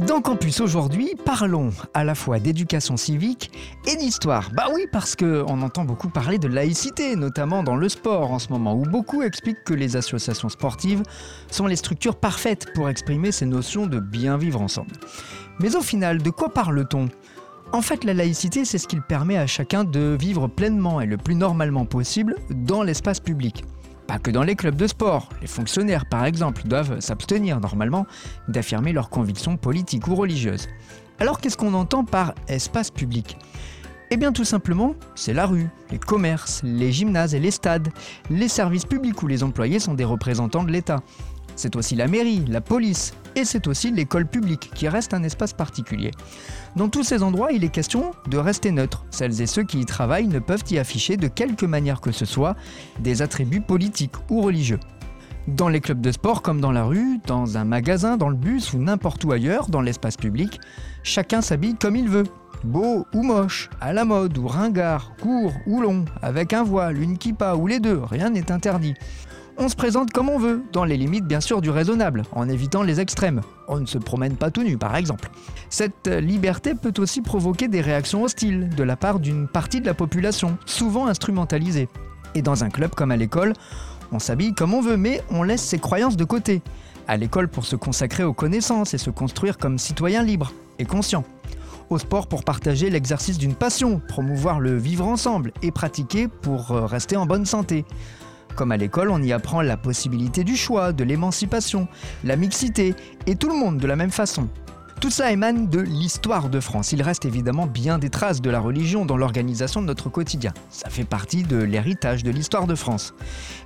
Dans Campus aujourd'hui, parlons à la fois d'éducation civique et d'histoire. Bah oui, parce qu'on entend beaucoup parler de laïcité, notamment dans le sport en ce moment, où beaucoup expliquent que les associations sportives sont les structures parfaites pour exprimer ces notions de bien vivre ensemble. Mais au final, de quoi parle-t-on? En fait, la laïcité, c'est ce qui permet à chacun de vivre pleinement et le plus normalement possible dans l'espace public. Pas que dans les clubs de sport. Les fonctionnaires, par exemple, doivent s'abstenir normalement d'affirmer leurs convictions politiques ou religieuses. Alors qu'est-ce qu'on entend par espace public Eh bien tout simplement, c'est la rue, les commerces, les gymnases et les stades, les services publics où les employés sont des représentants de l'État. C'est aussi la mairie, la police, et c'est aussi l'école publique qui reste un espace particulier. Dans tous ces endroits, il est question de rester neutre. Celles et ceux qui y travaillent ne peuvent y afficher de quelque manière que ce soit des attributs politiques ou religieux. Dans les clubs de sport comme dans la rue, dans un magasin, dans le bus ou n'importe où ailleurs, dans l'espace public, chacun s'habille comme il veut. Beau ou moche, à la mode ou ringard, court ou long, avec un voile, une kippa ou les deux, rien n'est interdit. On se présente comme on veut, dans les limites bien sûr du raisonnable, en évitant les extrêmes. On ne se promène pas tout nu par exemple. Cette liberté peut aussi provoquer des réactions hostiles de la part d'une partie de la population, souvent instrumentalisée. Et dans un club comme à l'école, on s'habille comme on veut, mais on laisse ses croyances de côté. À l'école pour se consacrer aux connaissances et se construire comme citoyen libre et conscient. Au sport pour partager l'exercice d'une passion, promouvoir le vivre ensemble et pratiquer pour euh, rester en bonne santé. Comme à l'école, on y apprend la possibilité du choix, de l'émancipation, la mixité, et tout le monde de la même façon. Tout ça émane de l'histoire de France. Il reste évidemment bien des traces de la religion dans l'organisation de notre quotidien. Ça fait partie de l'héritage de l'histoire de France.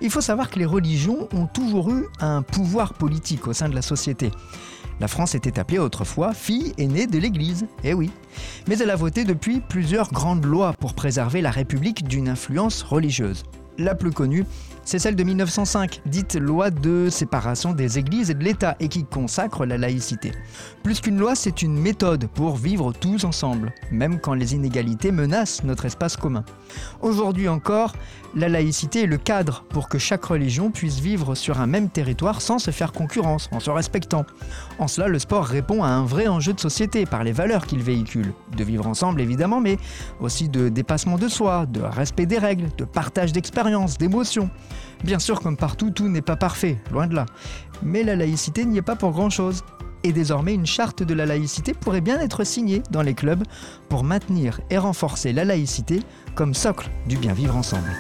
Il faut savoir que les religions ont toujours eu un pouvoir politique au sein de la société. La France était appelée autrefois fille aînée de l'Église, eh oui. Mais elle a voté depuis plusieurs grandes lois pour préserver la République d'une influence religieuse. La plus connue, c'est celle de 1905, dite loi de séparation des églises et de l'État, et qui consacre la laïcité. Plus qu'une loi, c'est une méthode pour vivre tous ensemble, même quand les inégalités menacent notre espace commun. Aujourd'hui encore, la laïcité est le cadre pour que chaque religion puisse vivre sur un même territoire sans se faire concurrence, en se respectant. En cela, le sport répond à un vrai enjeu de société par les valeurs qu'il véhicule. De vivre ensemble évidemment, mais aussi de dépassement de soi, de respect des règles, de partage d'expériences, d'émotions. Bien sûr, comme partout, tout n'est pas parfait, loin de là. Mais la laïcité n'y est pas pour grand-chose. Et désormais, une charte de la laïcité pourrait bien être signée dans les clubs pour maintenir et renforcer la laïcité comme socle du bien vivre ensemble.